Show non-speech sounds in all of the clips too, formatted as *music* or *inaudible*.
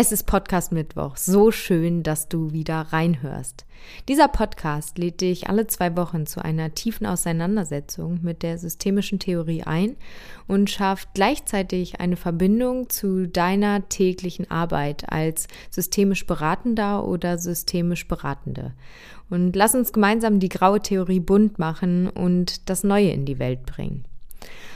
Es ist Podcast Mittwoch. So schön, dass du wieder reinhörst. Dieser Podcast lädt dich alle zwei Wochen zu einer tiefen Auseinandersetzung mit der systemischen Theorie ein und schafft gleichzeitig eine Verbindung zu deiner täglichen Arbeit als systemisch Beratender oder systemisch Beratende. Und lass uns gemeinsam die graue Theorie bunt machen und das Neue in die Welt bringen.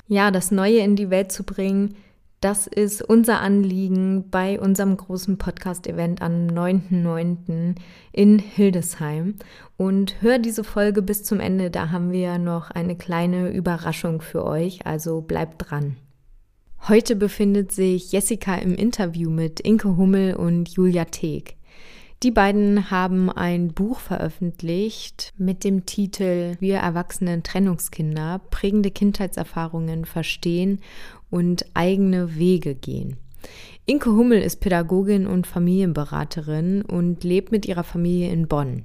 Ja, das Neue in die Welt zu bringen, das ist unser Anliegen bei unserem großen Podcast-Event am 9.9. in Hildesheim. Und hör diese Folge bis zum Ende, da haben wir noch eine kleine Überraschung für euch, also bleibt dran. Heute befindet sich Jessica im Interview mit Inke Hummel und Julia Teeg. Die beiden haben ein Buch veröffentlicht mit dem Titel Wir erwachsenen Trennungskinder prägende Kindheitserfahrungen verstehen und eigene Wege gehen. Inke Hummel ist Pädagogin und Familienberaterin und lebt mit ihrer Familie in Bonn.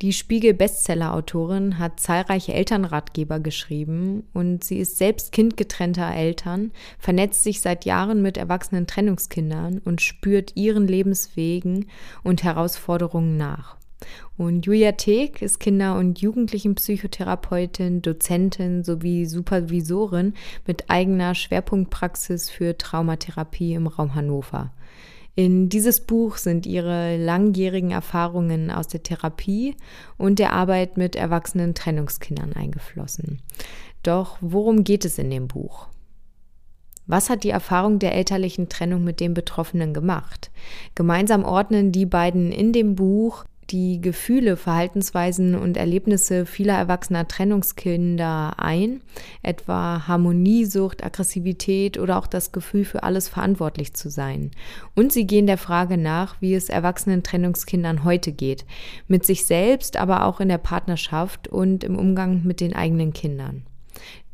Die Spiegel-Bestseller-Autorin hat zahlreiche Elternratgeber geschrieben und sie ist selbst Kind getrennter Eltern, vernetzt sich seit Jahren mit erwachsenen Trennungskindern und spürt ihren Lebenswegen und Herausforderungen nach. Und Julia Teek ist Kinder- und Jugendlichenpsychotherapeutin, Dozentin sowie Supervisorin mit eigener Schwerpunktpraxis für Traumatherapie im Raum Hannover. In dieses Buch sind ihre langjährigen Erfahrungen aus der Therapie und der Arbeit mit erwachsenen Trennungskindern eingeflossen. Doch worum geht es in dem Buch? Was hat die Erfahrung der elterlichen Trennung mit den Betroffenen gemacht? Gemeinsam ordnen die beiden in dem Buch die Gefühle, Verhaltensweisen und Erlebnisse vieler erwachsener Trennungskinder ein, etwa Harmoniesucht, Aggressivität oder auch das Gefühl für alles verantwortlich zu sein. Und sie gehen der Frage nach, wie es erwachsenen Trennungskindern heute geht, mit sich selbst, aber auch in der Partnerschaft und im Umgang mit den eigenen Kindern.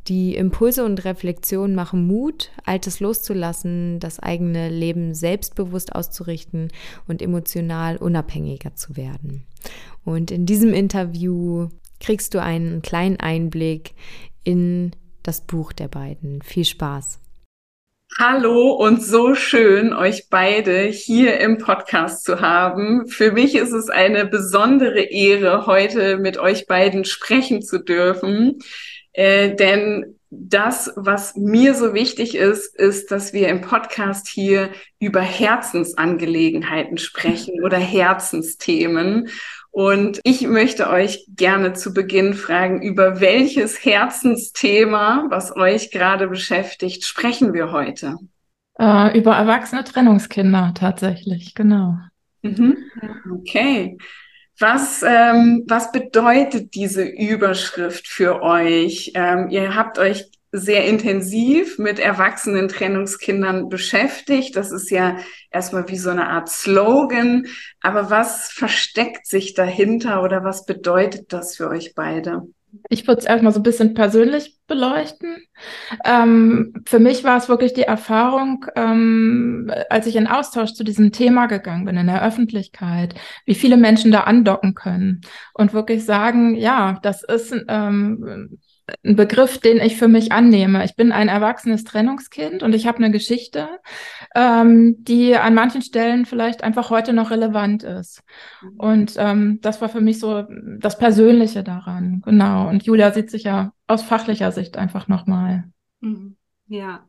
Die Impulse und Reflexionen machen Mut, Altes loszulassen, das eigene Leben selbstbewusst auszurichten und emotional unabhängiger zu werden. Und in diesem Interview kriegst du einen kleinen Einblick in das Buch der beiden. Viel Spaß. Hallo und so schön, euch beide hier im Podcast zu haben. Für mich ist es eine besondere Ehre, heute mit euch beiden sprechen zu dürfen. Äh, denn das, was mir so wichtig ist, ist, dass wir im Podcast hier über Herzensangelegenheiten sprechen oder Herzensthemen. Und ich möchte euch gerne zu Beginn fragen, über welches Herzensthema, was euch gerade beschäftigt, sprechen wir heute? Äh, über erwachsene Trennungskinder tatsächlich, genau. Mhm. Okay. Was, ähm, was bedeutet diese Überschrift für euch? Ähm, ihr habt euch sehr intensiv mit erwachsenen Trennungskindern beschäftigt. Das ist ja erstmal wie so eine Art Slogan. Aber was versteckt sich dahinter oder was bedeutet das für euch beide? Ich würde es erstmal so ein bisschen persönlich beleuchten. Ähm, für mich war es wirklich die Erfahrung, ähm, als ich in Austausch zu diesem Thema gegangen bin in der Öffentlichkeit, wie viele Menschen da andocken können und wirklich sagen, ja, das ist ähm, ein Begriff, den ich für mich annehme. Ich bin ein erwachsenes Trennungskind und ich habe eine Geschichte, ähm, die an manchen Stellen vielleicht einfach heute noch relevant ist. Mhm. Und ähm, das war für mich so das Persönliche daran. Genau. Und Julia sieht sich ja aus fachlicher Sicht einfach nochmal. Mhm. Ja.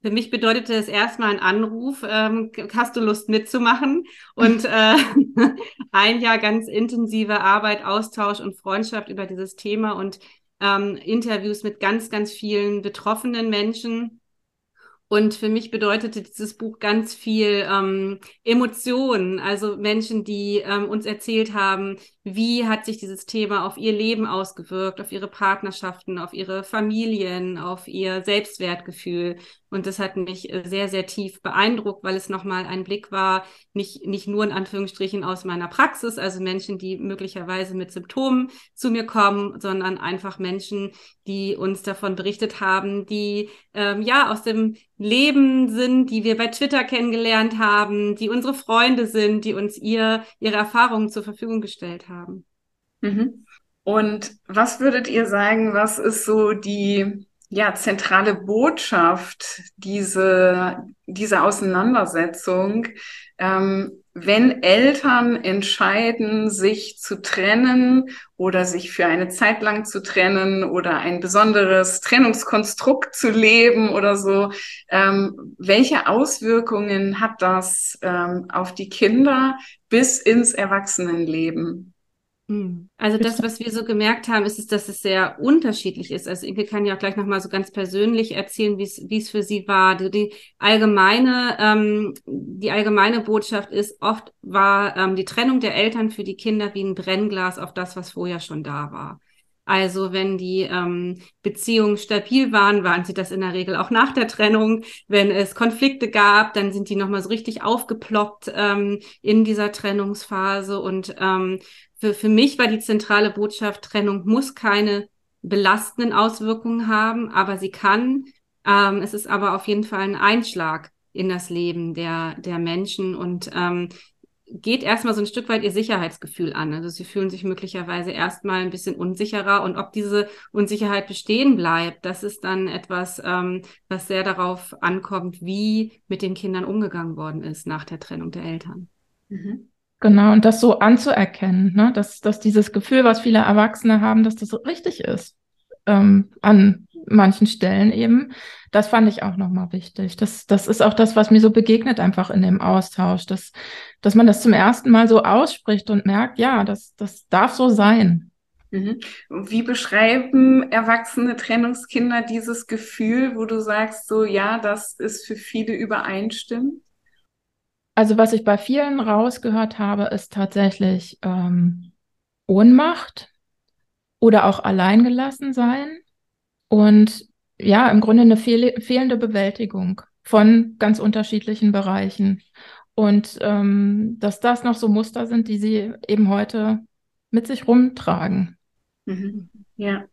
Für mich bedeutete es erstmal ein Anruf, ähm, hast du Lust mitzumachen? Und *laughs* äh, *laughs* ein Jahr ganz intensive Arbeit, Austausch und Freundschaft über dieses Thema und ähm, Interviews mit ganz, ganz vielen betroffenen Menschen. Und für mich bedeutete dieses Buch ganz viel ähm, Emotionen, also Menschen, die ähm, uns erzählt haben, wie hat sich dieses Thema auf ihr Leben ausgewirkt, auf ihre Partnerschaften, auf ihre Familien, auf ihr Selbstwertgefühl. Und das hat mich äh, sehr, sehr tief beeindruckt, weil es nochmal ein Blick war, nicht, nicht nur in Anführungsstrichen aus meiner Praxis, also Menschen, die möglicherweise mit Symptomen zu mir kommen, sondern einfach Menschen, die uns davon berichtet haben, die ähm, ja aus dem Leben sind, die wir bei Twitter kennengelernt haben, die unsere Freunde sind, die uns ihr, ihre Erfahrungen zur Verfügung gestellt haben. Mhm. Und was würdet ihr sagen, was ist so die ja, zentrale Botschaft diese, diese Auseinandersetzung, ähm, wenn Eltern entscheiden, sich zu trennen oder sich für eine Zeit lang zu trennen oder ein besonderes Trennungskonstrukt zu leben oder so, ähm, welche Auswirkungen hat das ähm, auf die Kinder bis ins Erwachsenenleben? Hm. Also das, was wir so gemerkt haben, ist, dass es sehr unterschiedlich ist. Also Inke kann ja auch gleich nochmal so ganz persönlich erzählen, wie es wie es für sie war. Die, die allgemeine ähm, die allgemeine Botschaft ist, oft war ähm, die Trennung der Eltern für die Kinder wie ein Brennglas auf das, was vorher schon da war. Also wenn die ähm, Beziehungen stabil waren, waren sie das in der Regel auch nach der Trennung. Wenn es Konflikte gab, dann sind die nochmal so richtig aufgeploppt ähm, in dieser Trennungsphase. Und ähm, für, für mich war die zentrale Botschaft, Trennung muss keine belastenden Auswirkungen haben, aber sie kann. Ähm, es ist aber auf jeden Fall ein Einschlag in das Leben der, der Menschen und ähm, geht erstmal so ein Stück weit ihr Sicherheitsgefühl an. Also sie fühlen sich möglicherweise erstmal ein bisschen unsicherer und ob diese Unsicherheit bestehen bleibt, das ist dann etwas, ähm, was sehr darauf ankommt, wie mit den Kindern umgegangen worden ist nach der Trennung der Eltern. Mhm. Genau, und das so anzuerkennen, ne? dass, dass dieses Gefühl, was viele Erwachsene haben, dass das richtig ist, ähm, an manchen Stellen eben, das fand ich auch nochmal wichtig. Das, das ist auch das, was mir so begegnet einfach in dem Austausch, dass, dass man das zum ersten Mal so ausspricht und merkt, ja, das, das darf so sein. Mhm. Wie beschreiben erwachsene Trennungskinder dieses Gefühl, wo du sagst, so ja, das ist für viele übereinstimmend? Also was ich bei vielen rausgehört habe, ist tatsächlich ähm, Ohnmacht oder auch alleingelassen sein und ja, im Grunde eine fehl fehlende Bewältigung von ganz unterschiedlichen Bereichen. Und ähm, dass das noch so Muster sind, die sie eben heute mit sich rumtragen. Mhm. Ja.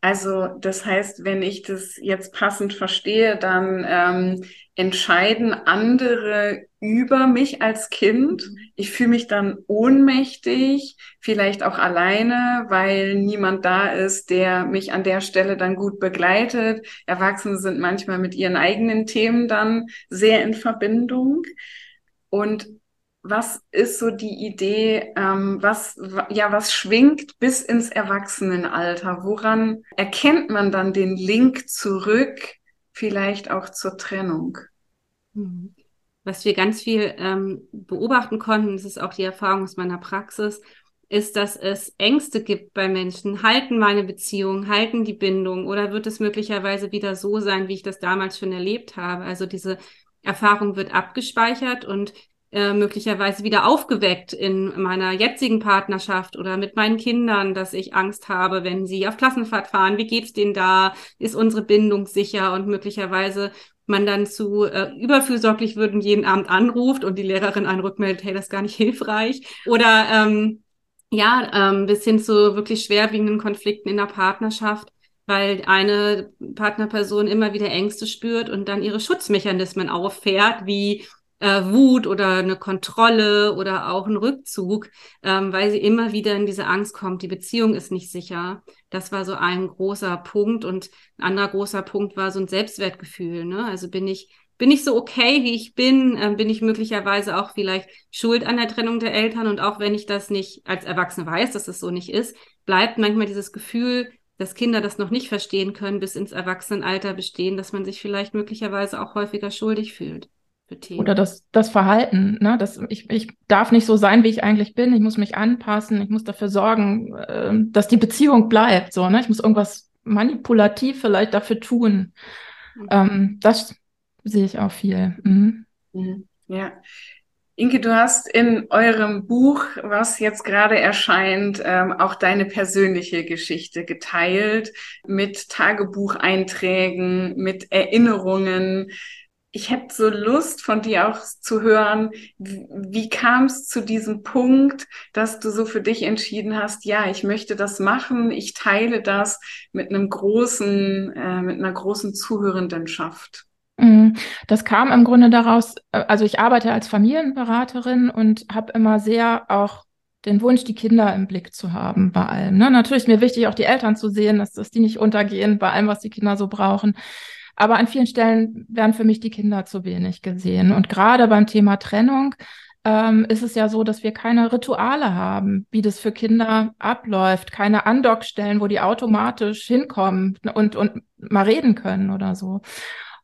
Also das heißt, wenn ich das jetzt passend verstehe, dann ähm, entscheiden andere über mich als Kind. Mhm. Ich fühle mich dann ohnmächtig, vielleicht auch alleine, weil niemand da ist, der mich an der Stelle dann gut begleitet. Erwachsene sind manchmal mit ihren eigenen Themen dann sehr in Verbindung. Und was ist so die Idee, ähm, was, ja, was schwingt bis ins Erwachsenenalter? Woran erkennt man dann den Link zurück, vielleicht auch zur Trennung? Mhm. Was wir ganz viel ähm, beobachten konnten, das ist auch die Erfahrung aus meiner Praxis, ist, dass es Ängste gibt bei Menschen. Halten meine Beziehung, halten die Bindung oder wird es möglicherweise wieder so sein, wie ich das damals schon erlebt habe? Also diese Erfahrung wird abgespeichert und äh, möglicherweise wieder aufgeweckt in meiner jetzigen Partnerschaft oder mit meinen Kindern, dass ich Angst habe, wenn sie auf Klassenfahrt fahren. Wie geht's denen da? Ist unsere Bindung sicher? Und möglicherweise man dann zu äh, überfürsorglich wird und jeden Abend anruft und die Lehrerin einen rückmeldet, hey, das ist gar nicht *laughs* hilfreich. Oder ähm, ja, ähm, bis hin zu wirklich schwerwiegenden Konflikten in der Partnerschaft, weil eine Partnerperson immer wieder Ängste spürt und dann ihre Schutzmechanismen auffährt, wie äh, Wut oder eine Kontrolle oder auch ein Rückzug, ähm, weil sie immer wieder in diese Angst kommt, die Beziehung ist nicht sicher. Das war so ein großer Punkt und ein anderer großer Punkt war so ein Selbstwertgefühl. Ne? Also bin ich bin ich so okay, wie ich bin? Ähm, bin ich möglicherweise auch vielleicht schuld an der Trennung der Eltern? Und auch wenn ich das nicht als Erwachsene weiß, dass es so nicht ist, bleibt manchmal dieses Gefühl, dass Kinder das noch nicht verstehen können, bis ins Erwachsenenalter bestehen, dass man sich vielleicht möglicherweise auch häufiger schuldig fühlt. Oder das, das Verhalten, ne? Das, ich, ich darf nicht so sein, wie ich eigentlich bin. Ich muss mich anpassen. Ich muss dafür sorgen, äh, dass die Beziehung bleibt. So, ne? Ich muss irgendwas manipulativ vielleicht dafür tun. Mhm. Ähm, das sehe ich auch viel. Mhm. mhm. Ja. Inke, du hast in eurem Buch, was jetzt gerade erscheint, ähm, auch deine persönliche Geschichte geteilt mit Tagebucheinträgen, mit Erinnerungen. Ich hätte so Lust von dir auch zu hören, wie, wie kam es zu diesem Punkt, dass du so für dich entschieden hast, ja, ich möchte das machen, ich teile das mit einem großen, äh, mit einer großen Zuhörendenschaft. Mhm. Das kam im Grunde daraus, äh, also ich arbeite als Familienberaterin und habe immer sehr auch den Wunsch, die Kinder im Blick zu haben bei allem. Ne? Natürlich ist mir wichtig, auch die Eltern zu sehen, dass, dass die nicht untergehen bei allem, was die Kinder so brauchen. Aber an vielen Stellen werden für mich die Kinder zu wenig gesehen. Und gerade beim Thema Trennung ähm, ist es ja so, dass wir keine Rituale haben, wie das für Kinder abläuft, keine Andockstellen, wo die automatisch hinkommen und, und mal reden können oder so.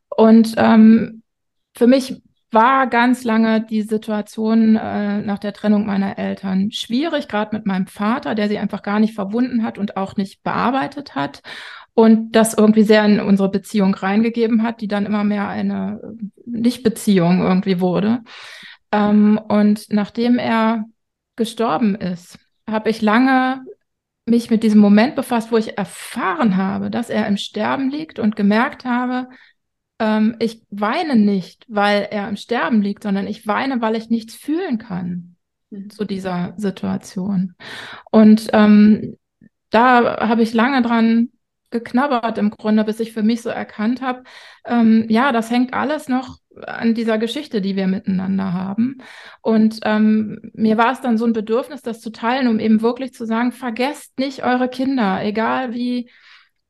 Und ähm, für mich war ganz lange die Situation äh, nach der Trennung meiner Eltern schwierig, gerade mit meinem Vater, der sie einfach gar nicht verwunden hat und auch nicht bearbeitet hat und das irgendwie sehr in unsere Beziehung reingegeben hat, die dann immer mehr eine Nicht-Beziehung irgendwie wurde. Ähm, und nachdem er gestorben ist, habe ich lange mich mit diesem Moment befasst, wo ich erfahren habe, dass er im Sterben liegt und gemerkt habe, ähm, ich weine nicht, weil er im Sterben liegt, sondern ich weine, weil ich nichts fühlen kann mhm. zu dieser Situation. Und ähm, da habe ich lange dran geknabbert im Grunde, bis ich für mich so erkannt habe, ähm, ja, das hängt alles noch an dieser Geschichte, die wir miteinander haben. Und ähm, mir war es dann so ein Bedürfnis, das zu teilen, um eben wirklich zu sagen, vergesst nicht eure Kinder, egal wie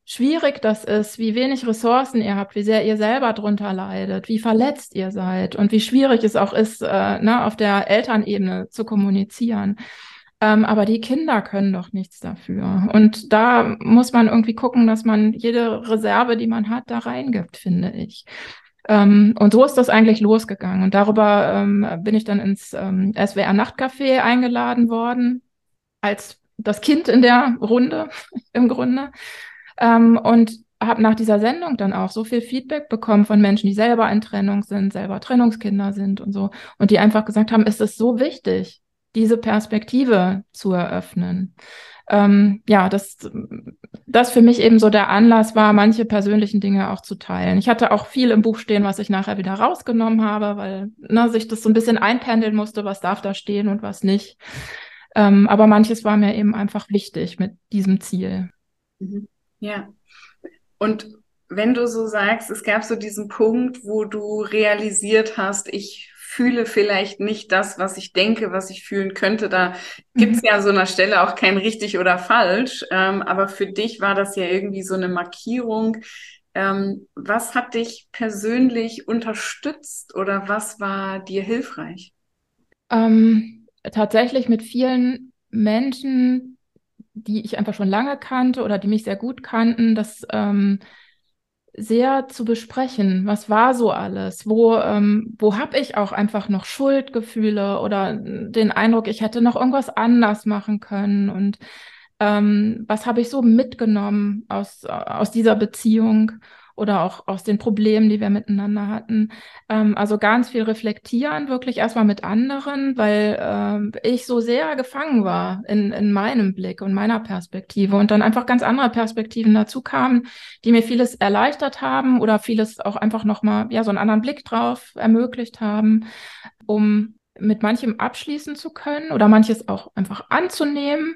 schwierig das ist, wie wenig Ressourcen ihr habt, wie sehr ihr selber drunter leidet, wie verletzt ihr seid und wie schwierig es auch ist, äh, ne, auf der Elternebene zu kommunizieren. Ähm, aber die Kinder können doch nichts dafür. Und da muss man irgendwie gucken, dass man jede Reserve, die man hat, da reingibt, finde ich. Ähm, und so ist das eigentlich losgegangen. Und darüber ähm, bin ich dann ins ähm, SWR Nachtcafé eingeladen worden, als das Kind in der Runde *laughs* im Grunde. Ähm, und habe nach dieser Sendung dann auch so viel Feedback bekommen von Menschen, die selber in Trennung sind, selber Trennungskinder sind und so. Und die einfach gesagt haben, es ist so wichtig, diese Perspektive zu eröffnen. Ähm, ja, dass das für mich eben so der Anlass war, manche persönlichen Dinge auch zu teilen. Ich hatte auch viel im Buch stehen, was ich nachher wieder rausgenommen habe, weil ne, sich das so ein bisschen einpendeln musste, was darf da stehen und was nicht. Ähm, aber manches war mir eben einfach wichtig mit diesem Ziel. Mhm. Ja. Und wenn du so sagst, es gab so diesen Punkt, wo du realisiert hast, ich fühle vielleicht nicht das, was ich denke, was ich fühlen könnte. Da gibt es mhm. ja an so einer Stelle auch kein richtig oder falsch. Ähm, aber für dich war das ja irgendwie so eine Markierung. Ähm, was hat dich persönlich unterstützt oder was war dir hilfreich? Ähm, tatsächlich mit vielen Menschen, die ich einfach schon lange kannte oder die mich sehr gut kannten, das ähm, sehr zu besprechen. Was war so alles? Wo, ähm, wo habe ich auch einfach noch Schuldgefühle oder den Eindruck, ich hätte noch irgendwas anders machen können? Und ähm, was habe ich so mitgenommen aus, aus dieser Beziehung? Oder auch aus den Problemen, die wir miteinander hatten. Ähm, also ganz viel reflektieren, wirklich erstmal mit anderen, weil äh, ich so sehr gefangen war in, in meinem Blick und meiner Perspektive und dann einfach ganz andere Perspektiven dazu kamen, die mir vieles erleichtert haben oder vieles auch einfach nochmal, ja, so einen anderen Blick drauf ermöglicht haben, um mit manchem abschließen zu können oder manches auch einfach anzunehmen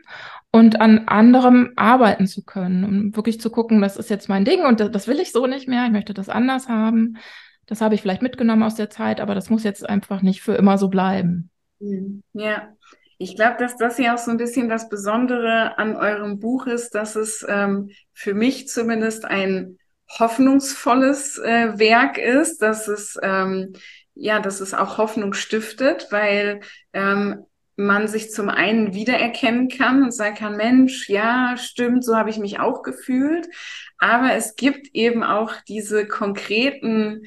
und an anderem arbeiten zu können, um wirklich zu gucken, das ist jetzt mein Ding und das, das will ich so nicht mehr, ich möchte das anders haben. Das habe ich vielleicht mitgenommen aus der Zeit, aber das muss jetzt einfach nicht für immer so bleiben. Hm, ja, ich glaube, dass das ja auch so ein bisschen das Besondere an eurem Buch ist, dass es ähm, für mich zumindest ein hoffnungsvolles äh, Werk ist, dass es ähm, ja, dass es auch Hoffnung stiftet, weil ähm, man sich zum einen wiedererkennen kann und sagen kann, Mensch, ja, stimmt, so habe ich mich auch gefühlt. Aber es gibt eben auch diese konkreten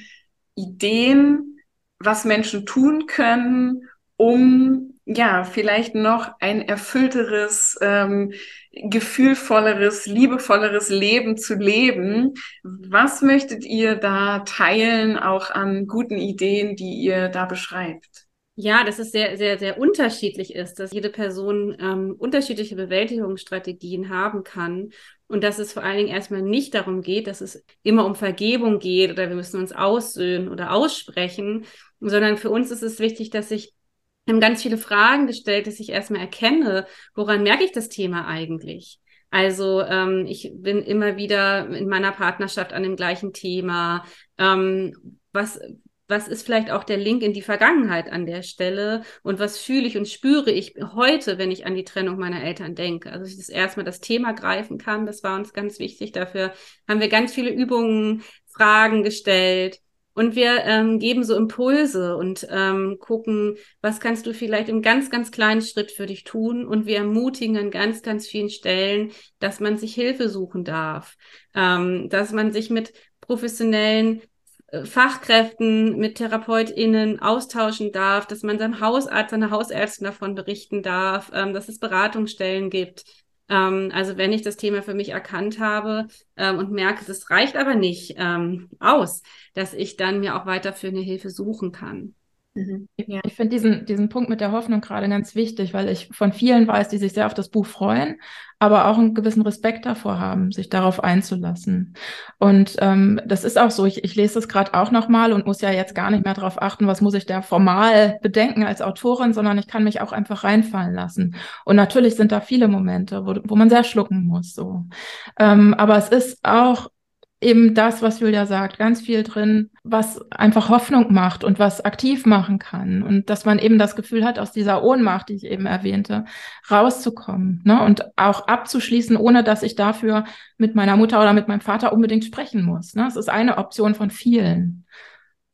Ideen, was Menschen tun können, um ja vielleicht noch ein erfüllteres, ähm, gefühlvolleres, liebevolleres Leben zu leben. Was möchtet ihr da teilen, auch an guten Ideen, die ihr da beschreibt? Ja, dass es sehr, sehr, sehr unterschiedlich ist, dass jede Person ähm, unterschiedliche Bewältigungsstrategien haben kann und dass es vor allen Dingen erstmal nicht darum geht, dass es immer um Vergebung geht oder wir müssen uns aussöhnen oder aussprechen, sondern für uns ist es wichtig, dass ich haben ganz viele Fragen gestellt, dass ich erstmal erkenne, woran merke ich das Thema eigentlich? Also ähm, ich bin immer wieder in meiner Partnerschaft an dem gleichen Thema. Ähm, was, was ist vielleicht auch der Link in die Vergangenheit an der Stelle und was fühle ich und spüre ich heute, wenn ich an die Trennung meiner Eltern denke. Also ich das erstmal das Thema greifen kann, das war uns ganz wichtig. Dafür haben wir ganz viele Übungen, Fragen gestellt. Und wir ähm, geben so Impulse und ähm, gucken, was kannst du vielleicht im ganz, ganz kleinen Schritt für dich tun. Und wir ermutigen an ganz, ganz vielen Stellen, dass man sich Hilfe suchen darf, ähm, dass man sich mit professionellen Fachkräften, mit TherapeutInnen austauschen darf, dass man seinem Hausarzt, seiner Hausärztin davon berichten darf, ähm, dass es Beratungsstellen gibt, ähm, also wenn ich das Thema für mich erkannt habe ähm, und merke, das reicht aber nicht ähm, aus, dass ich dann mir auch weiter für eine Hilfe suchen kann. Mhm. Ja. Ich finde diesen, diesen Punkt mit der Hoffnung gerade ganz wichtig, weil ich von vielen weiß, die sich sehr auf das Buch freuen, aber auch einen gewissen Respekt davor haben, sich darauf einzulassen. Und ähm, das ist auch so, ich, ich lese es gerade auch nochmal und muss ja jetzt gar nicht mehr darauf achten, was muss ich da formal bedenken als Autorin, sondern ich kann mich auch einfach reinfallen lassen. Und natürlich sind da viele Momente, wo, wo man sehr schlucken muss. So. Ähm, aber es ist auch eben das, was Julia sagt, ganz viel drin, was einfach Hoffnung macht und was aktiv machen kann. Und dass man eben das Gefühl hat, aus dieser Ohnmacht, die ich eben erwähnte, rauszukommen ne? und auch abzuschließen, ohne dass ich dafür mit meiner Mutter oder mit meinem Vater unbedingt sprechen muss. Ne? Es ist eine Option von vielen.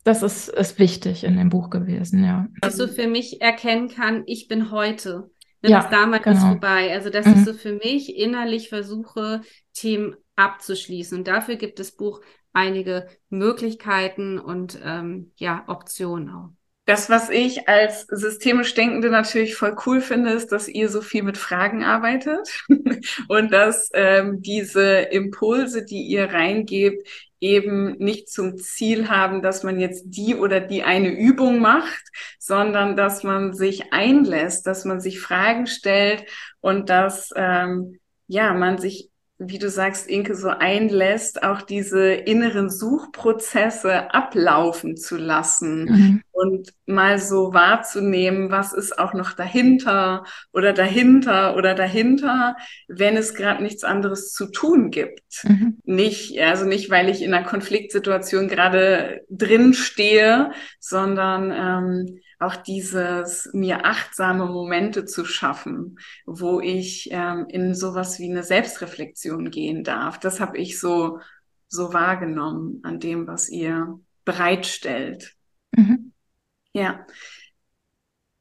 Das ist, ist wichtig in dem Buch gewesen, ja. Dass so für mich erkennen kann, ich bin heute. Ja, das damals genau. ist vorbei. Also, dass mhm. ich so für mich innerlich versuche, Themen abzuschließen. Und dafür gibt das Buch einige Möglichkeiten und ähm, ja, Optionen auch. Das, was ich als systemisch Denkende natürlich voll cool finde, ist, dass ihr so viel mit Fragen arbeitet *laughs* und dass ähm, diese Impulse, die ihr reingebt, eben nicht zum Ziel haben, dass man jetzt die oder die eine Übung macht, sondern dass man sich einlässt, dass man sich Fragen stellt und dass ähm, ja man sich wie du sagst, Inke, so einlässt, auch diese inneren Suchprozesse ablaufen zu lassen mhm. und mal so wahrzunehmen, was ist auch noch dahinter oder dahinter oder dahinter, wenn es gerade nichts anderes zu tun gibt. Mhm. Nicht, also nicht, weil ich in einer Konfliktsituation gerade drin stehe, sondern ähm, auch dieses mir achtsame Momente zu schaffen, wo ich ähm, in sowas wie eine Selbstreflexion gehen darf. Das habe ich so so wahrgenommen an dem, was ihr bereitstellt. Mhm. Ja,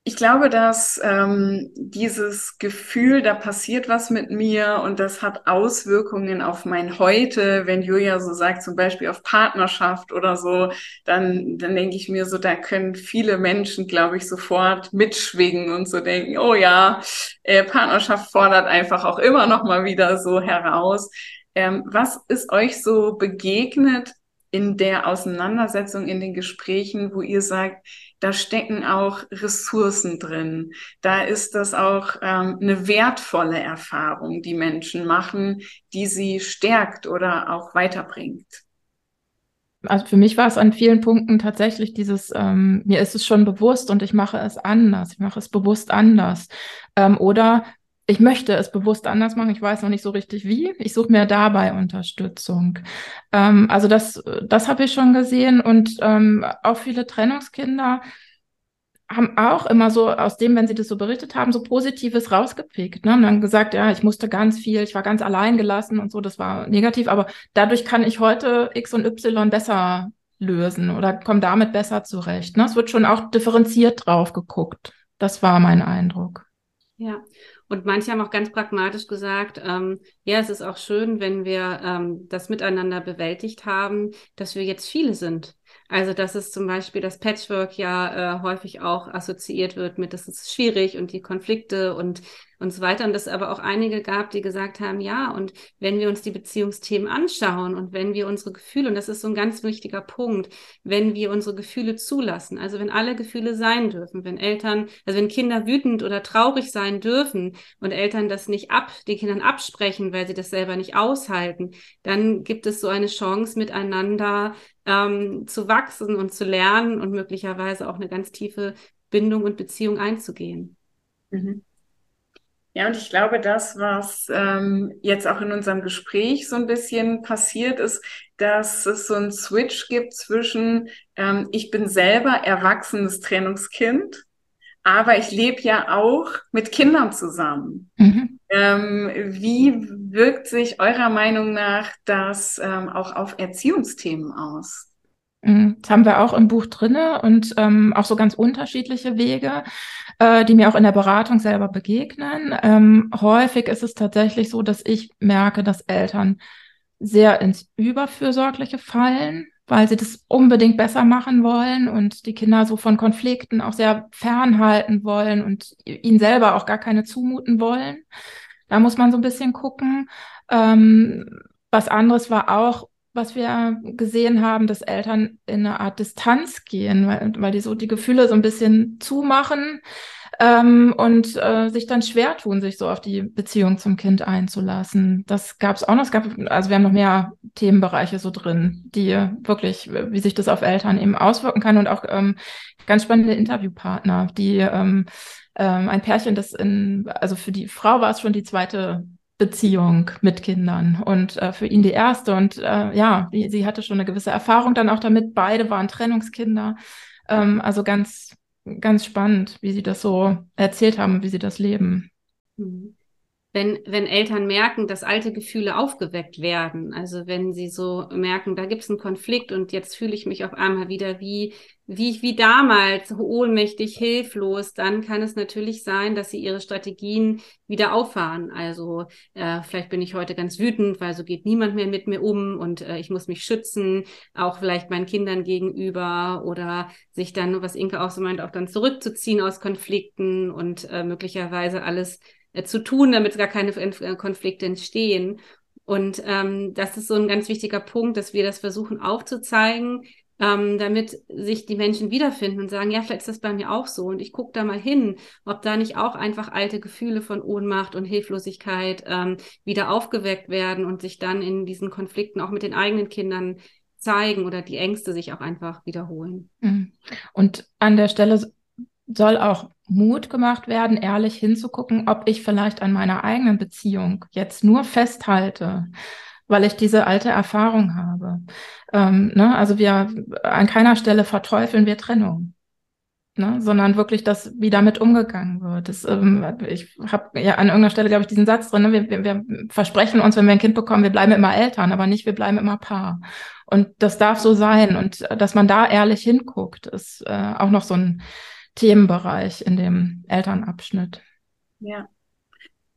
ich glaube, dass ähm, dieses Gefühl, da passiert was mit mir und das hat Auswirkungen auf mein Heute. Wenn Julia so sagt, zum Beispiel auf Partnerschaft oder so, dann, dann denke ich mir so, da können viele Menschen, glaube ich, sofort mitschwingen und so denken, oh ja, äh, Partnerschaft fordert einfach auch immer noch mal wieder so heraus. Ähm, was ist euch so begegnet in der Auseinandersetzung, in den Gesprächen, wo ihr sagt, da stecken auch Ressourcen drin. Da ist das auch ähm, eine wertvolle Erfahrung, die Menschen machen, die sie stärkt oder auch weiterbringt. Also für mich war es an vielen Punkten tatsächlich dieses, ähm, mir ist es schon bewusst und ich mache es anders, ich mache es bewusst anders. Ähm, oder ich möchte es bewusst anders machen, ich weiß noch nicht so richtig wie. Ich suche mir dabei Unterstützung. Ähm, also das, das habe ich schon gesehen und ähm, auch viele Trennungskinder haben auch immer so aus dem, wenn sie das so berichtet haben, so Positives rausgepickt. Ne? Und dann gesagt, ja, ich musste ganz viel, ich war ganz allein gelassen und so, das war negativ, aber dadurch kann ich heute X und Y besser lösen oder komme damit besser zurecht. Ne? Es wird schon auch differenziert drauf geguckt. Das war mein Eindruck. Ja, und manche haben auch ganz pragmatisch gesagt, ähm, ja, es ist auch schön, wenn wir ähm, das miteinander bewältigt haben, dass wir jetzt viele sind. Also dass es zum Beispiel das Patchwork ja äh, häufig auch assoziiert wird mit, das ist schwierig und die Konflikte und und so weiter. Und es aber auch einige gab, die gesagt haben, ja, und wenn wir uns die Beziehungsthemen anschauen und wenn wir unsere Gefühle, und das ist so ein ganz wichtiger Punkt, wenn wir unsere Gefühle zulassen, also wenn alle Gefühle sein dürfen, wenn Eltern, also wenn Kinder wütend oder traurig sein dürfen und Eltern das nicht ab, den Kindern absprechen, weil sie das selber nicht aushalten, dann gibt es so eine Chance, miteinander ähm, zu wachsen und zu lernen und möglicherweise auch eine ganz tiefe Bindung und Beziehung einzugehen. Mhm. Ja, und ich glaube, das, was ähm, jetzt auch in unserem Gespräch so ein bisschen passiert ist, dass es so einen Switch gibt zwischen, ähm, ich bin selber erwachsenes Trennungskind, aber ich lebe ja auch mit Kindern zusammen. Mhm. Ähm, wie wirkt sich eurer Meinung nach das ähm, auch auf Erziehungsthemen aus? Mhm. Das haben wir auch im Buch drinne und ähm, auch so ganz unterschiedliche Wege, äh, die mir auch in der Beratung selber begegnen. Ähm, häufig ist es tatsächlich so, dass ich merke, dass Eltern sehr ins Überfürsorgliche fallen, weil sie das unbedingt besser machen wollen und die Kinder so von Konflikten auch sehr fernhalten wollen und ihnen selber auch gar keine zumuten wollen. Da muss man so ein bisschen gucken. Ähm, was anderes war auch, was wir gesehen haben, dass Eltern in eine Art Distanz gehen, weil, weil die so die Gefühle so ein bisschen zumachen ähm, und äh, sich dann schwer tun, sich so auf die Beziehung zum Kind einzulassen. Das gab es auch noch. Es gab, also wir haben noch mehr Themenbereiche so drin, die wirklich, wie sich das auf Eltern eben auswirken kann und auch ähm, ganz spannende Interviewpartner, die ähm, ähm, ein Pärchen, das in, also für die Frau war es schon die zweite Beziehung mit Kindern und äh, für ihn die erste. Und äh, ja, die, sie hatte schon eine gewisse Erfahrung dann auch damit. Beide waren Trennungskinder. Ähm, also ganz, ganz spannend, wie sie das so erzählt haben, wie sie das leben. Mhm wenn, wenn Eltern merken, dass alte Gefühle aufgeweckt werden, also wenn sie so merken, da gibt es einen Konflikt und jetzt fühle ich mich auf einmal wieder wie, wie wie damals, ohnmächtig, hilflos, dann kann es natürlich sein, dass sie ihre Strategien wieder auffahren. Also äh, vielleicht bin ich heute ganz wütend, weil so geht niemand mehr mit mir um und äh, ich muss mich schützen, auch vielleicht meinen Kindern gegenüber oder sich dann, was Inke auch so meint, auch dann zurückzuziehen aus Konflikten und äh, möglicherweise alles zu tun, damit gar keine äh, Konflikte entstehen. Und ähm, das ist so ein ganz wichtiger Punkt, dass wir das versuchen aufzuzeigen, ähm, damit sich die Menschen wiederfinden und sagen, ja, vielleicht ist das bei mir auch so. Und ich gucke da mal hin, ob da nicht auch einfach alte Gefühle von Ohnmacht und Hilflosigkeit ähm, wieder aufgeweckt werden und sich dann in diesen Konflikten auch mit den eigenen Kindern zeigen oder die Ängste sich auch einfach wiederholen. Mhm. Und an der Stelle soll auch Mut gemacht werden, ehrlich hinzugucken, ob ich vielleicht an meiner eigenen Beziehung jetzt nur festhalte, weil ich diese alte Erfahrung habe. Ähm, ne? Also wir an keiner Stelle verteufeln wir Trennung. Ne, sondern wirklich, dass wie damit umgegangen wird. Das, ähm, ich habe ja an irgendeiner Stelle, glaube ich, diesen Satz drin, ne? wir, wir, versprechen uns, wenn wir ein Kind bekommen, wir bleiben immer Eltern, aber nicht, wir bleiben immer Paar. Und das darf so sein. Und dass man da ehrlich hinguckt, ist äh, auch noch so ein Themenbereich in dem Elternabschnitt. Ja.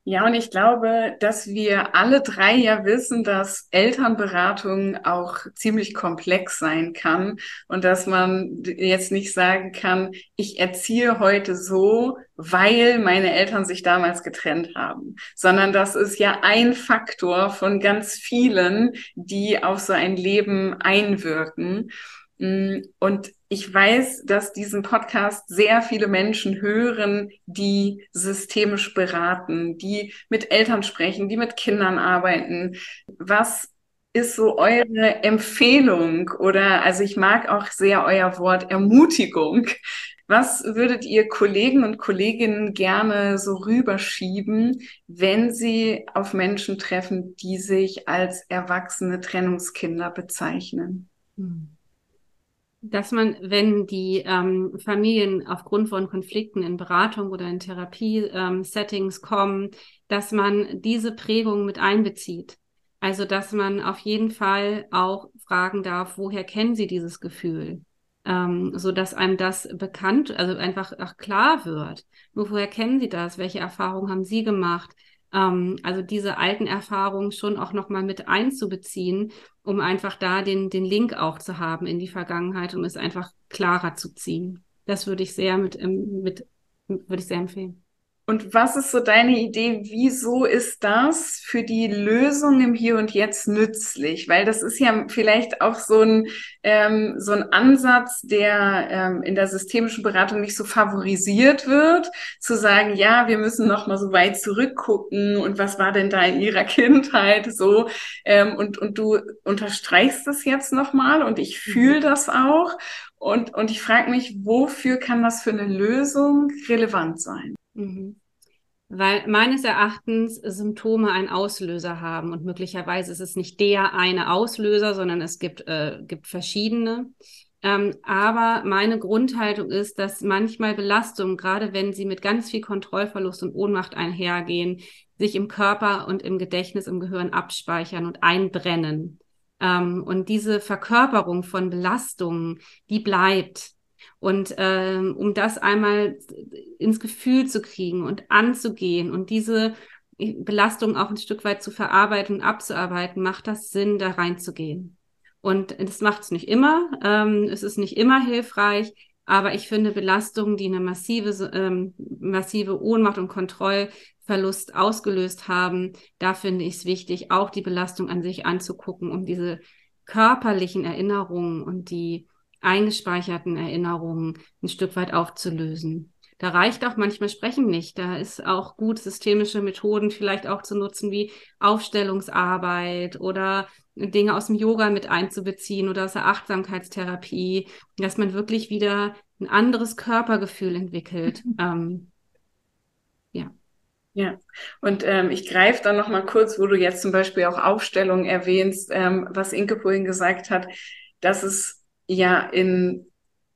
Ja, und ich glaube, dass wir alle drei ja wissen, dass Elternberatung auch ziemlich komplex sein kann und dass man jetzt nicht sagen kann, ich erziehe heute so, weil meine Eltern sich damals getrennt haben, sondern das ist ja ein Faktor von ganz vielen, die auf so ein Leben einwirken. Mm, und ich weiß, dass diesen Podcast sehr viele Menschen hören, die systemisch beraten, die mit Eltern sprechen, die mit Kindern arbeiten. Was ist so eure Empfehlung oder, also ich mag auch sehr euer Wort Ermutigung. Was würdet ihr Kollegen und Kolleginnen gerne so rüberschieben, wenn sie auf Menschen treffen, die sich als erwachsene Trennungskinder bezeichnen? Hm dass man, wenn die ähm, Familien aufgrund von Konflikten in Beratung oder in Therapie-Settings ähm, kommen, dass man diese Prägung mit einbezieht. Also, dass man auf jeden Fall auch fragen darf, woher kennen Sie dieses Gefühl? Ähm, so dass einem das bekannt, also einfach auch klar wird. Nur woher kennen Sie das? Welche Erfahrungen haben Sie gemacht? Ähm, also diese alten Erfahrungen schon auch nochmal mit einzubeziehen, um einfach da den, den Link auch zu haben in die Vergangenheit, um es einfach klarer zu ziehen. Das würde ich sehr mit, ähm, mit würde ich sehr empfehlen. Und was ist so deine Idee? Wieso ist das für die Lösung im Hier und Jetzt nützlich? Weil das ist ja vielleicht auch so ein, ähm, so ein Ansatz, der ähm, in der systemischen Beratung nicht so favorisiert wird, zu sagen, ja, wir müssen noch mal so weit zurückgucken und was war denn da in ihrer *laughs* Kindheit so? Ähm, und, und du unterstreichst das jetzt noch mal und ich mhm. fühle das auch. Und, und ich frage mich, wofür kann das für eine Lösung relevant sein? Mhm. Weil meines Erachtens Symptome einen Auslöser haben und möglicherweise ist es nicht der eine Auslöser, sondern es gibt, äh, gibt verschiedene. Ähm, aber meine Grundhaltung ist, dass manchmal Belastungen, gerade wenn sie mit ganz viel Kontrollverlust und Ohnmacht einhergehen, sich im Körper und im Gedächtnis, im Gehirn abspeichern und einbrennen. Ähm, und diese Verkörperung von Belastungen, die bleibt. Und ähm, um das einmal ins Gefühl zu kriegen und anzugehen und diese Belastung auch ein Stück weit zu verarbeiten und abzuarbeiten, macht das Sinn, da reinzugehen. Und das macht es nicht immer. Ähm, es ist nicht immer hilfreich, aber ich finde Belastungen, die eine massive, ähm, massive Ohnmacht und Kontrollverlust ausgelöst haben, da finde ich es wichtig, auch die Belastung an sich anzugucken, um diese körperlichen Erinnerungen und die eingespeicherten Erinnerungen ein Stück weit aufzulösen. Da reicht auch manchmal Sprechen nicht. Da ist auch gut, systemische Methoden vielleicht auch zu nutzen, wie Aufstellungsarbeit oder Dinge aus dem Yoga mit einzubeziehen oder aus der Achtsamkeitstherapie, dass man wirklich wieder ein anderes Körpergefühl entwickelt. *laughs* Ähm, ja. Ja, und ähm, ich greife dann noch mal kurz, wo du jetzt zum Beispiel auch Aufstellung erwähnst, ähm, was Inke vorhin gesagt hat, dass es ja in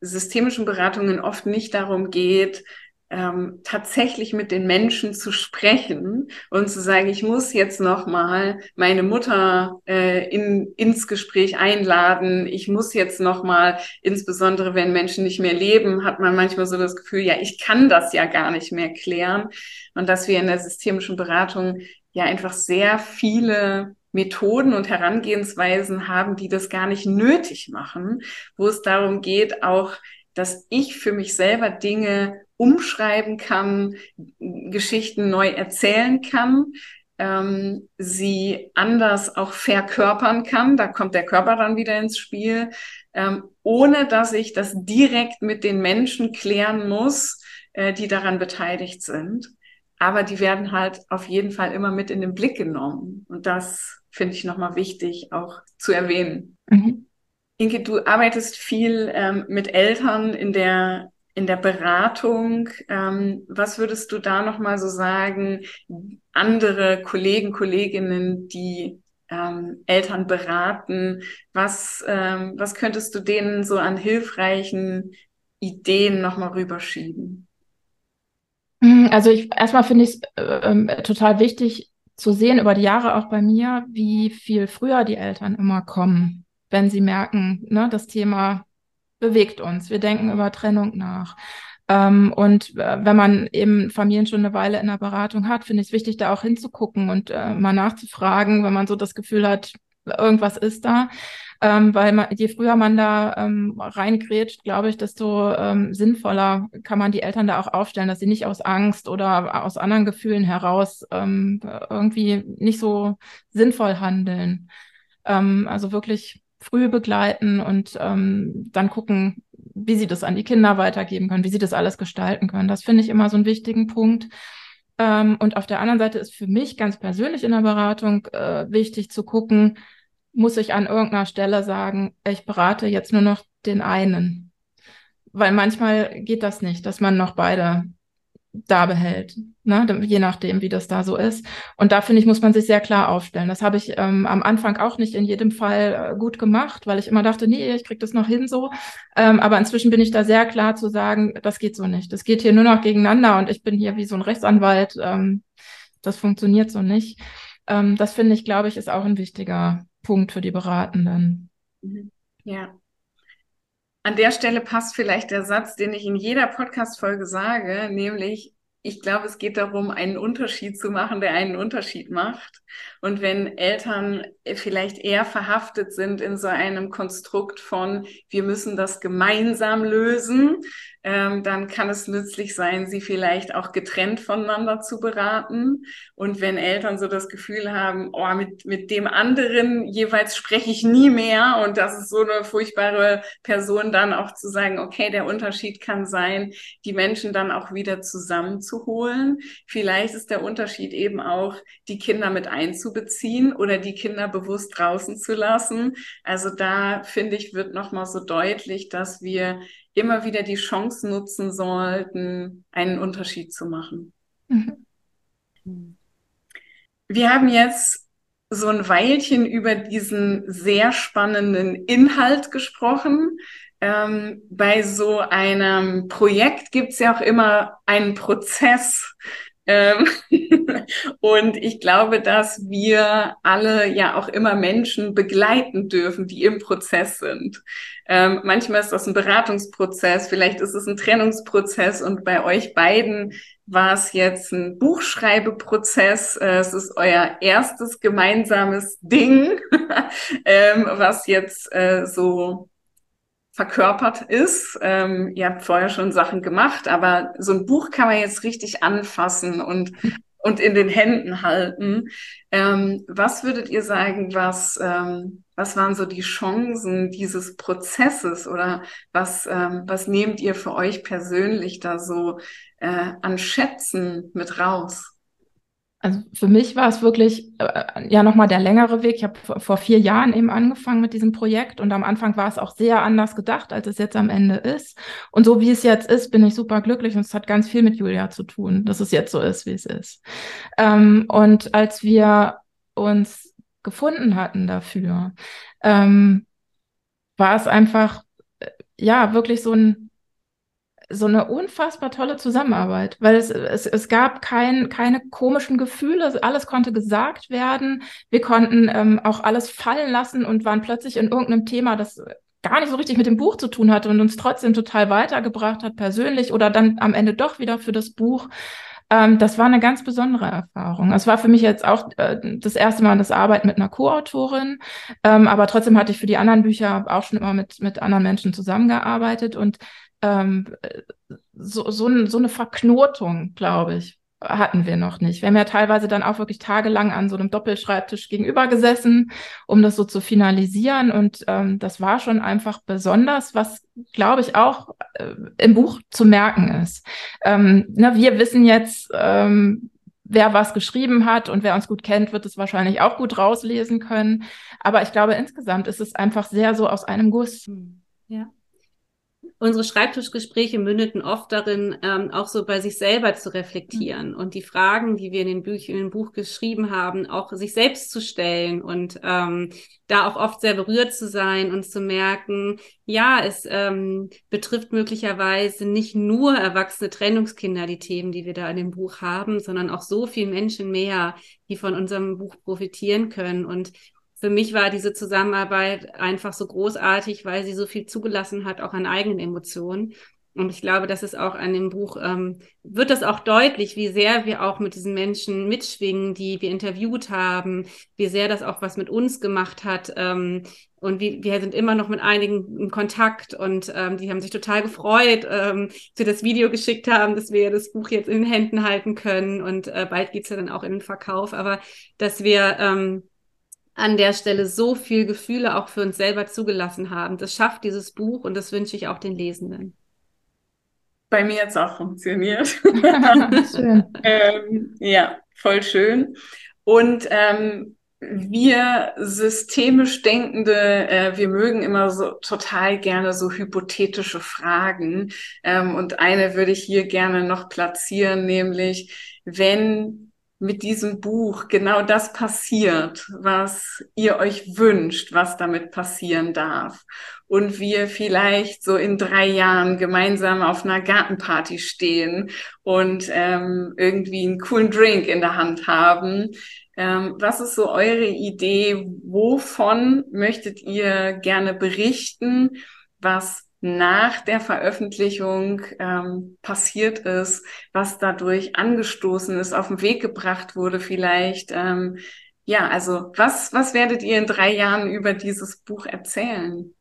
systemischen Beratungen oft nicht darum geht, ähm, tatsächlich mit den Menschen zu sprechen und zu sagen, ich muss jetzt noch mal meine Mutter äh, in, ins Gespräch einladen. Ich muss jetzt noch mal, insbesondere wenn Menschen nicht mehr leben, hat man manchmal so das Gefühl, ja, ich kann das ja gar nicht mehr klären. Und dass wir in der systemischen Beratung ja einfach sehr viele Methoden und Herangehensweisen haben, die das gar nicht nötig machen, wo es darum geht, auch, dass ich für mich selber Dinge umschreiben kann, Geschichten neu erzählen kann, ähm, sie anders auch verkörpern kann. Da kommt der Körper dann wieder ins Spiel, ähm, ohne dass ich das direkt mit den Menschen klären muss, äh, die daran beteiligt sind. Aber die werden halt auf jeden Fall immer mit in den Blick genommen. Und das finde ich nochmal wichtig auch zu erwähnen. Mhm. Inke, du arbeitest viel ähm, mit Eltern in der in der Beratung. Ähm, was würdest du da nochmal so sagen? Andere Kollegen, Kolleginnen, die ähm, Eltern beraten, was ähm, was könntest du denen so an hilfreichen Ideen nochmal rüberschieben? *clears throat* Also ich erstmal finde ich es äh, äh, total wichtig, zu sehen über die Jahre auch bei mir, wie viel früher die Eltern immer kommen, wenn sie merken, ne, das Thema bewegt uns. Wir denken über Trennung nach. Ähm, und äh, wenn man eben Familien schon eine Weile in der Beratung hat, finde ich es wichtig, da auch hinzugucken und äh, mal nachzufragen, wenn man so das Gefühl hat, irgendwas ist da ähm, weil man, je früher man da ähm, reingrätscht, glaube ich, desto ähm, sinnvoller kann man die Eltern da auch aufstellen, dass sie nicht aus Angst oder aus anderen Gefühlen heraus ähm, irgendwie nicht so sinnvoll handeln. Ähm, also wirklich früh begleiten und ähm, dann gucken, wie sie das an die Kinder weitergeben können, wie sie das alles gestalten können. Das finde ich immer so einen wichtigen Punkt. Ähm, und auf der anderen Seite ist für mich ganz persönlich in der Beratung äh, wichtig zu gucken, muss ich an irgendeiner Stelle sagen, ich berate jetzt nur noch den einen. Weil manchmal geht das nicht, dass man noch beide da behält, ne? je nachdem, wie das da so ist. Und da finde ich, muss man sich sehr klar aufstellen. Das habe ich ähm, am Anfang auch nicht in jedem Fall äh, gut gemacht, weil ich immer dachte, nee, ich kriege das noch hin so. Ähm, aber inzwischen bin ich da sehr klar zu sagen, das geht so nicht. Das geht hier nur noch gegeneinander und ich bin hier wie so ein Rechtsanwalt. Ähm, das funktioniert so nicht. Ähm, das finde ich, glaube ich, ist auch ein wichtiger Punkt für die Beratenden. Mhm. Ja. An der Stelle passt vielleicht der Satz, den ich in jeder Podcast-Folge sage, nämlich ich glaube, es geht darum, einen Unterschied zu machen, der einen Unterschied macht. Und wenn Eltern vielleicht eher verhaftet sind in so einem Konstrukt von, wir müssen das gemeinsam lösen, ähm, dann kann es nützlich sein, sie vielleicht auch getrennt voneinander zu beraten. Und wenn Eltern so das Gefühl haben, oh, mit, mit dem anderen jeweils spreche ich nie mehr und das ist so eine furchtbare Person, dann auch zu sagen, okay, der Unterschied kann sein, die Menschen dann auch wieder zusammenzuholen. Vielleicht ist der Unterschied eben auch, die Kinder mit einzubeziehen oder die Kinder bewusst draußen zu lassen. Also da finde ich, wird nochmal so deutlich, dass wir immer wieder die Chance nutzen sollten, einen Unterschied zu machen. Mhm. Wir haben jetzt so ein Weilchen über diesen sehr spannenden Inhalt gesprochen. Ähm, bei so einem Projekt gibt es ja auch immer einen Prozess. Ähm *laughs* und ich glaube, dass wir alle ja auch immer Menschen begleiten dürfen, die im Prozess sind. Ähm, manchmal ist das ein Beratungsprozess, vielleicht ist es ein Trennungsprozess und bei euch beiden war es jetzt ein Buchschreibeprozess. Äh, es ist euer erstes gemeinsames Ding, *laughs* ähm, was jetzt äh, so verkörpert ist. Ähm, ihr habt vorher schon Sachen gemacht, aber so ein Buch kann man jetzt richtig anfassen und *laughs* und in den Händen halten. Ähm, was würdet ihr sagen, was, ähm, was waren so die Chancen dieses Prozesses oder was, ähm, was nehmt ihr für euch persönlich da so äh, an Schätzen mit raus? Also für mich war es wirklich äh, ja nochmal der längere Weg. Ich habe vor vier Jahren eben angefangen mit diesem Projekt und am Anfang war es auch sehr anders gedacht, als es jetzt am Ende ist. Und so wie es jetzt ist, bin ich super glücklich und es hat ganz viel mit Julia zu tun, dass es jetzt so ist, wie es ist. Ähm, und als wir uns gefunden hatten dafür, ähm, war es einfach äh, ja wirklich so ein so eine unfassbar tolle Zusammenarbeit, weil es, es, es gab kein, keine komischen Gefühle, alles konnte gesagt werden. Wir konnten ähm, auch alles fallen lassen und waren plötzlich in irgendeinem Thema, das gar nicht so richtig mit dem Buch zu tun hatte und uns trotzdem total weitergebracht hat, persönlich oder dann am Ende doch wieder für das Buch. Ähm, das war eine ganz besondere Erfahrung. Es war für mich jetzt auch äh, das erste Mal das Arbeiten mit einer Co-Autorin, ähm, aber trotzdem hatte ich für die anderen Bücher auch schon immer mit, mit anderen Menschen zusammengearbeitet und ähm, so, so, so eine Verknotung, glaube ich, hatten wir noch nicht. Wir haben ja teilweise dann auch wirklich tagelang an so einem Doppelschreibtisch gegenüber gesessen, um das so zu finalisieren. Und ähm, das war schon einfach besonders, was, glaube ich, auch äh, im Buch zu merken ist. Ähm, na, wir wissen jetzt, ähm, wer was geschrieben hat und wer uns gut kennt, wird es wahrscheinlich auch gut rauslesen können. Aber ich glaube, insgesamt ist es einfach sehr so aus einem Guss. Ja unsere Schreibtischgespräche mündeten oft darin, ähm, auch so bei sich selber zu reflektieren mhm. und die Fragen, die wir in dem, Buch, in dem Buch geschrieben haben, auch sich selbst zu stellen und ähm, da auch oft sehr berührt zu sein und zu merken, ja, es ähm, betrifft möglicherweise nicht nur erwachsene Trennungskinder, die Themen, die wir da in dem Buch haben, sondern auch so viele Menschen mehr, die von unserem Buch profitieren können. Und für mich war diese Zusammenarbeit einfach so großartig, weil sie so viel zugelassen hat, auch an eigenen Emotionen. Und ich glaube, das ist auch an dem Buch, ähm, wird das auch deutlich, wie sehr wir auch mit diesen Menschen mitschwingen, die wir interviewt haben, wie sehr das auch was mit uns gemacht hat. Ähm, und wie, wir sind immer noch mit einigen in Kontakt und ähm, die haben sich total gefreut, ähm, dass wir das Video geschickt haben, dass wir das Buch jetzt in den Händen halten können und äh, bald geht's ja dann auch in den Verkauf. Aber dass wir ähm, an der Stelle so viel Gefühle auch für uns selber zugelassen haben. Das schafft dieses Buch und das wünsche ich auch den Lesenden. Bei mir hat es auch funktioniert. *laughs* ähm, ja, voll schön. Und ähm, wir systemisch Denkende, äh, wir mögen immer so total gerne so hypothetische Fragen. Ähm, und eine würde ich hier gerne noch platzieren, nämlich wenn mit diesem Buch genau das passiert, was ihr euch wünscht, was damit passieren darf. Und wir vielleicht so in drei Jahren gemeinsam auf einer Gartenparty stehen und ähm, irgendwie einen coolen Drink in der Hand haben. Ähm, was ist so eure Idee? Wovon möchtet ihr gerne berichten? Was nach der Veröffentlichung ähm, passiert ist, was dadurch angestoßen ist, auf den Weg gebracht wurde vielleicht. Ähm, ja, also was, was werdet ihr in drei Jahren über dieses Buch erzählen?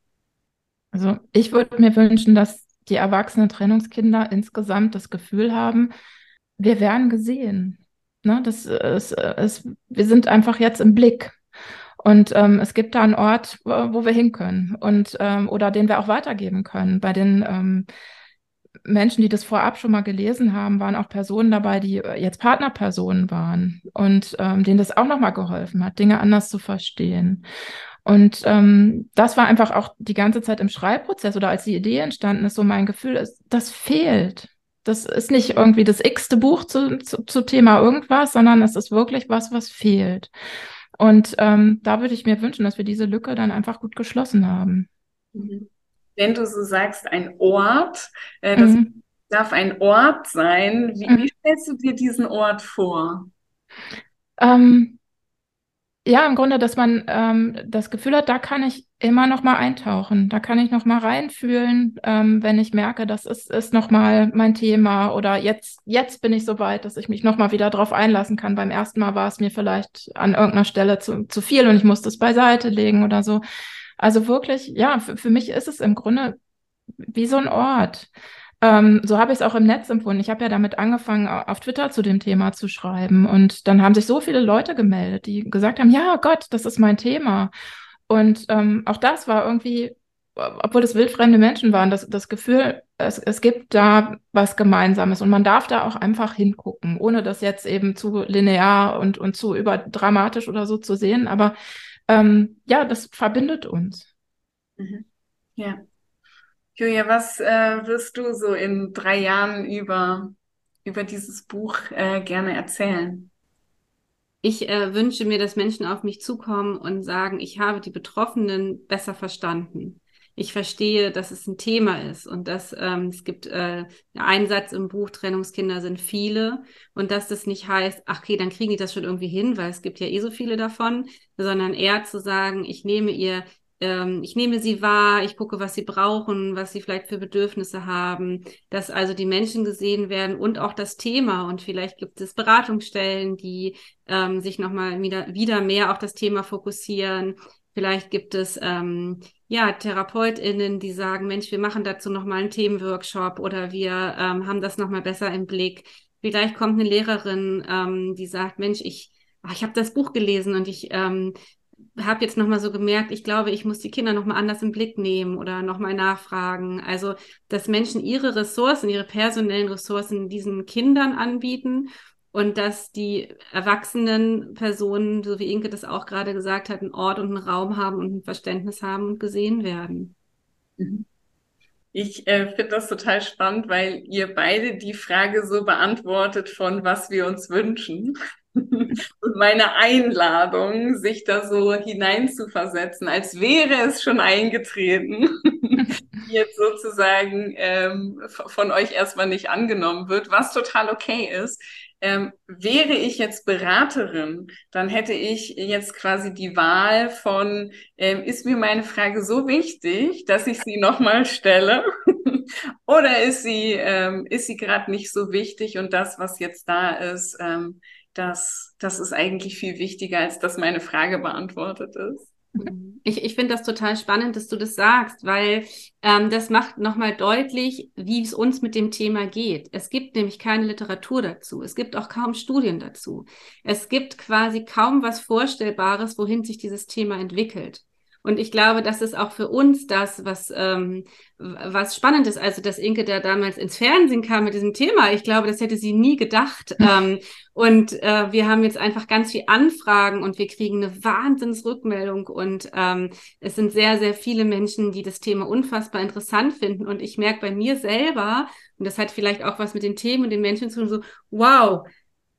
Also ich würde mir wünschen, dass die erwachsenen Trennungskinder insgesamt das Gefühl haben, wir werden gesehen. Ne? Das ist, ist, wir sind einfach jetzt im Blick. Und ähm, es gibt da einen Ort, wo wir hin können und ähm, oder den wir auch weitergeben können. Bei den ähm, Menschen, die das vorab schon mal gelesen haben, waren auch Personen dabei, die jetzt Partnerpersonen waren und ähm, denen das auch nochmal geholfen hat, Dinge anders zu verstehen. Und ähm, das war einfach auch die ganze Zeit im Schreibprozess oder als die Idee entstanden ist, so mein Gefühl ist, das fehlt. Das ist nicht irgendwie das x-te Buch zu, zu, zu Thema irgendwas, sondern es ist wirklich was, was fehlt. Und ähm, da würde ich mir wünschen, dass wir diese Lücke dann einfach gut geschlossen haben. Mhm. Wenn du so sagst, ein Ort, äh, das mhm. darf ein Ort sein. Wie, mhm. wie, stellst du dir diesen Ort vor? Ähm, ja, im Grunde, dass man ähm, das Gefühl hat, da kann ich immer noch mal eintauchen, da kann ich noch mal reinfühlen, ähm, wenn ich merke, das ist, ist noch mal mein Thema oder jetzt, jetzt bin ich so weit, dass ich mich noch mal wieder drauf einlassen kann. Beim ersten Mal war es mir vielleicht an irgendeiner Stelle zu, zu viel und ich musste es beiseite legen oder so. Also wirklich, ja, für, für mich ist es im Grunde wie so ein Ort. Ähm, so habe ich es auch im Netz empfunden. Ich habe ja damit angefangen, auf Twitter zu dem Thema zu schreiben. Und dann haben sich so viele Leute gemeldet, die gesagt haben, ja Gott, das ist mein Thema. Und ähm, auch das war irgendwie, obwohl es wildfremde Menschen waren, das, das Gefühl, es, es gibt da was Gemeinsames und man darf da auch einfach hingucken, ohne das jetzt eben zu linear und, und zu überdramatisch oder so zu sehen. Aber ähm, ja, das verbindet uns. Mhm. Ja. Julia, was äh, wirst du so in drei Jahren über, über dieses Buch äh, gerne erzählen? Ich äh, wünsche mir, dass Menschen auf mich zukommen und sagen, ich habe die Betroffenen besser verstanden. Ich verstehe, dass es ein Thema ist und dass ähm, es gibt äh, einen Satz im Buch, Trennungskinder sind viele und dass das nicht heißt, ach okay, dann kriegen die das schon irgendwie hin, weil es gibt ja eh so viele davon, sondern eher zu sagen, ich nehme ihr ähm, ich nehme sie wahr, ich gucke, was sie brauchen, was sie vielleicht für Bedürfnisse haben, dass also die Menschen gesehen werden und auch das Thema. Und vielleicht gibt es Beratungsstellen, die ähm, sich nochmal wieder, wieder mehr auf das Thema fokussieren. Vielleicht gibt es ähm, ja TherapeutInnen, die sagen, Mensch, wir machen dazu nochmal einen Themenworkshop oder wir ähm, haben das nochmal besser im Blick. Vielleicht kommt eine Lehrerin, ähm, die sagt, Mensch, ich, ach, ich habe das Buch gelesen und ich ähm, habe jetzt nochmal so gemerkt, ich glaube, ich muss die Kinder nochmal anders im Blick nehmen oder nochmal nachfragen. Also, dass Menschen ihre Ressourcen, ihre personellen Ressourcen diesen Kindern anbieten und dass die erwachsenen Personen, so wie Inke das auch gerade gesagt hat, einen Ort und einen Raum haben und ein Verständnis haben und gesehen werden. Mhm. Ich äh, finde das total spannend, weil ihr beide die Frage so beantwortet von was wir uns wünschen. *laughs* und meine Einladung, sich da so hineinzuversetzen, als wäre es schon eingetreten, *laughs* jetzt sozusagen ähm, von euch erstmal nicht angenommen wird, was total okay ist. Ähm, wäre ich jetzt Beraterin, dann hätte ich jetzt quasi die Wahl von, ähm, ist mir meine Frage so wichtig, dass ich sie nochmal stelle? *laughs* Oder ist sie, ähm, ist sie gerade nicht so wichtig und das, was jetzt da ist, ähm, das, das ist eigentlich viel wichtiger, als dass meine Frage beantwortet ist. Ich, ich finde das total spannend, dass du das sagst, weil ähm, das macht nochmal deutlich, wie es uns mit dem Thema geht. Es gibt nämlich keine Literatur dazu. Es gibt auch kaum Studien dazu. Es gibt quasi kaum was Vorstellbares, wohin sich dieses Thema entwickelt. Und ich glaube, das ist auch für uns das, was, ähm, was spannend ist. Also, dass Inke da damals ins Fernsehen kam mit diesem Thema. Ich glaube, das hätte sie nie gedacht. ähm, und äh, wir haben jetzt einfach ganz viel Anfragen und wir kriegen eine Wahnsinnsrückmeldung. Und ähm, es sind sehr, sehr viele Menschen, die das Thema unfassbar interessant finden. Und ich merke bei mir selber, und das hat vielleicht auch was mit den Themen und den Menschen zu tun, so, wow,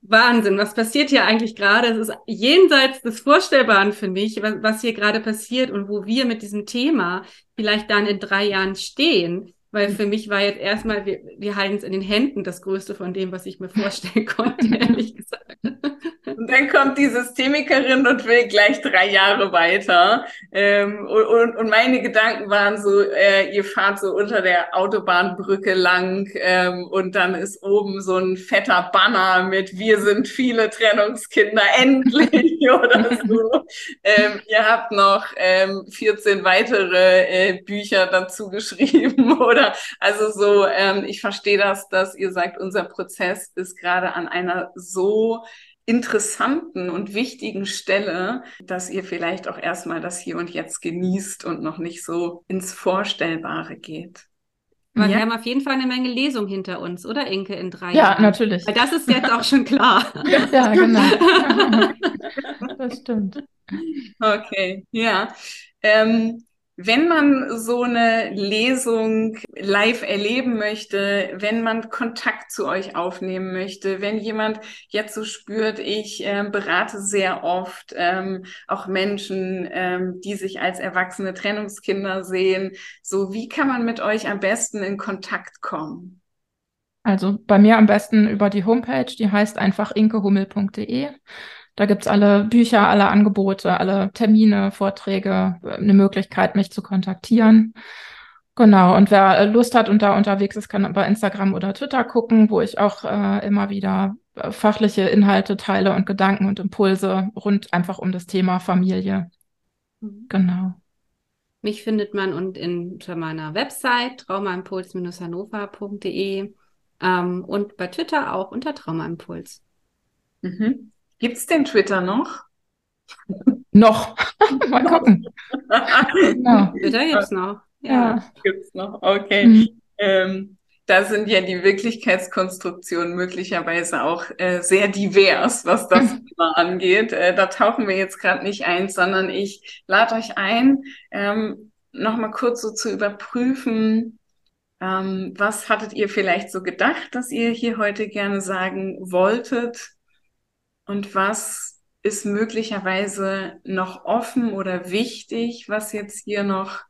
Wahnsinn, was passiert hier eigentlich gerade? Es ist jenseits des Vorstellbaren für mich, was, was hier gerade passiert und wo wir mit diesem Thema vielleicht dann in drei Jahren stehen. Weil für mich war jetzt erstmal, wir, wir halten es in den Händen, das Größte von dem, was ich mir vorstellen *laughs* konnte, ehrlich gesagt. Und dann kommt die Systemikerin und will gleich drei Jahre weiter. Ähm, und, und, meine Gedanken waren so, äh, ihr fahrt so unter der Autobahnbrücke lang ähm, und dann ist oben so ein fetter Banner mit Wir sind viele Trennungskinder, *laughs* endlich *laughs* oder so. Ähm, ihr habt noch ähm, 14 weitere äh, Bücher dazu geschrieben *laughs* oder also so, ähm, ich verstehe das, dass ihr sagt, unser Prozess ist gerade an einer so interessanten und wichtigen Stelle, dass ihr vielleicht auch erstmal das Hier und Jetzt genießt und noch nicht so ins Vorstellbare geht. Aber ja. wir haben auf jeden Fall eine Menge Lesung hinter uns, oder Inke, in drei ja, Jahren? Ja, natürlich. Weil das ist jetzt auch schon klar. *laughs* *laughs* ja, genau. *laughs* das stimmt. Okay, ja. Ähm, wenn man so eine Lesung live erleben möchte, wenn man Kontakt zu euch aufnehmen möchte, wenn jemand jetzt so spürt, ich äh, berate sehr oft ähm, auch Menschen, ähm, die sich als erwachsene Trennungskinder sehen, so wie kann man mit euch am besten in Kontakt kommen? Also bei mir am besten über die Homepage, die heißt einfach inkehummel.de. Da gibt's alle Bücher, alle Angebote, alle Termine, Vorträge, eine Möglichkeit, mich zu kontaktieren. Genau, und wer Lust hat und da unterwegs ist, kann bei Instagram oder Twitter gucken, wo ich auch äh, immer wieder äh, fachliche Inhalte teile und Gedanken und Impulse rund einfach um das Thema Familie. Mhm. Genau. Mich findet man und in, unter meiner Website traumaimpuls-hannover.de ähm, und bei Twitter auch unter Traumaimpuls. Mhm. Gibt's den Twitter noch? noch. *laughs* Mal gucken. genau. Twitter gibt's noch. Ja. ja. Gibt's noch. Okay. Mhm. Ähm, da sind ja die Wirklichkeitskonstruktionen möglicherweise auch äh, sehr divers, was das mhm. Thema angeht. Äh, da tauchen wir jetzt gerade nicht ein, sondern ich lade euch ein, ähm, nochmal kurz so zu überprüfen, ähm, was hattet ihr vielleicht so gedacht, dass ihr hier heute gerne sagen wolltet? Und was ist möglicherweise noch offen oder wichtig, was jetzt hier noch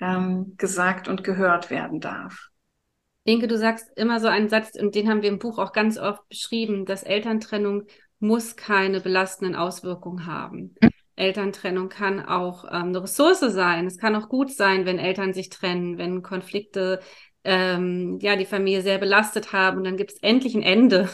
ähm, gesagt und gehört werden darf. Inke, du sagst immer so einen Satz, und den haben wir im Buch auch ganz oft beschrieben, dass Elterntrennung muss keine belastenden Auswirkungen haben. Elterntrennung kann auch ähm, eine Ressource sein. Es kann auch gut sein, wenn Eltern sich trennen, wenn Konflikte ähm, ja die Familie sehr belastet haben und dann gibt es endlich ein Ende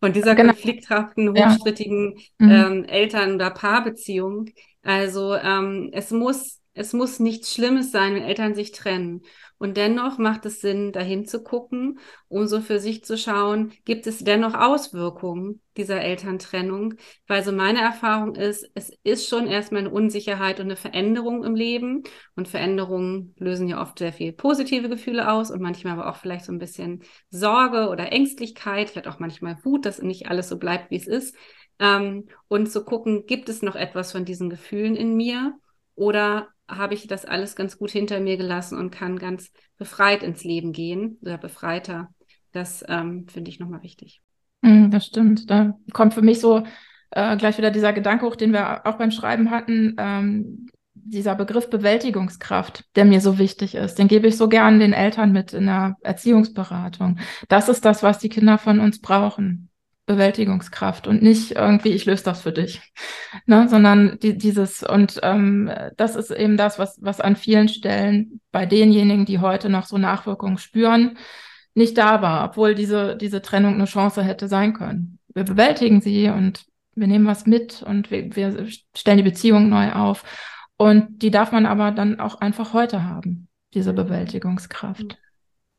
von dieser genau. konflikthaften, hochstrittigen ja. mhm. ähm, Eltern- oder Paarbeziehung. Also ähm, es muss es muss nichts Schlimmes sein, wenn Eltern sich trennen. Und dennoch macht es Sinn, dahin zu gucken, um so für sich zu schauen, gibt es dennoch Auswirkungen dieser Elterntrennung? Weil so meine Erfahrung ist, es ist schon erstmal eine Unsicherheit und eine Veränderung im Leben. Und Veränderungen lösen ja oft sehr viel positive Gefühle aus und manchmal aber auch vielleicht so ein bisschen Sorge oder Ängstlichkeit, vielleicht auch manchmal Wut, dass nicht alles so bleibt, wie es ist. Ähm, und zu gucken, gibt es noch etwas von diesen Gefühlen in mir? Oder habe ich das alles ganz gut hinter mir gelassen und kann ganz befreit ins Leben gehen oder befreiter. Das ähm, finde ich nochmal wichtig. Mm, das stimmt. Da kommt für mich so äh, gleich wieder dieser Gedanke hoch, den wir auch beim Schreiben hatten. Ähm, dieser Begriff Bewältigungskraft, der mir so wichtig ist, den gebe ich so gern den Eltern mit in der Erziehungsberatung. Das ist das, was die Kinder von uns brauchen. Bewältigungskraft und nicht irgendwie, ich löse das für dich, ne, sondern die, dieses, und ähm, das ist eben das, was, was an vielen Stellen bei denjenigen, die heute noch so Nachwirkungen spüren, nicht da war, obwohl diese, diese Trennung eine Chance hätte sein können. Wir bewältigen sie und wir nehmen was mit und wir, wir stellen die Beziehung neu auf. Und die darf man aber dann auch einfach heute haben, diese Bewältigungskraft.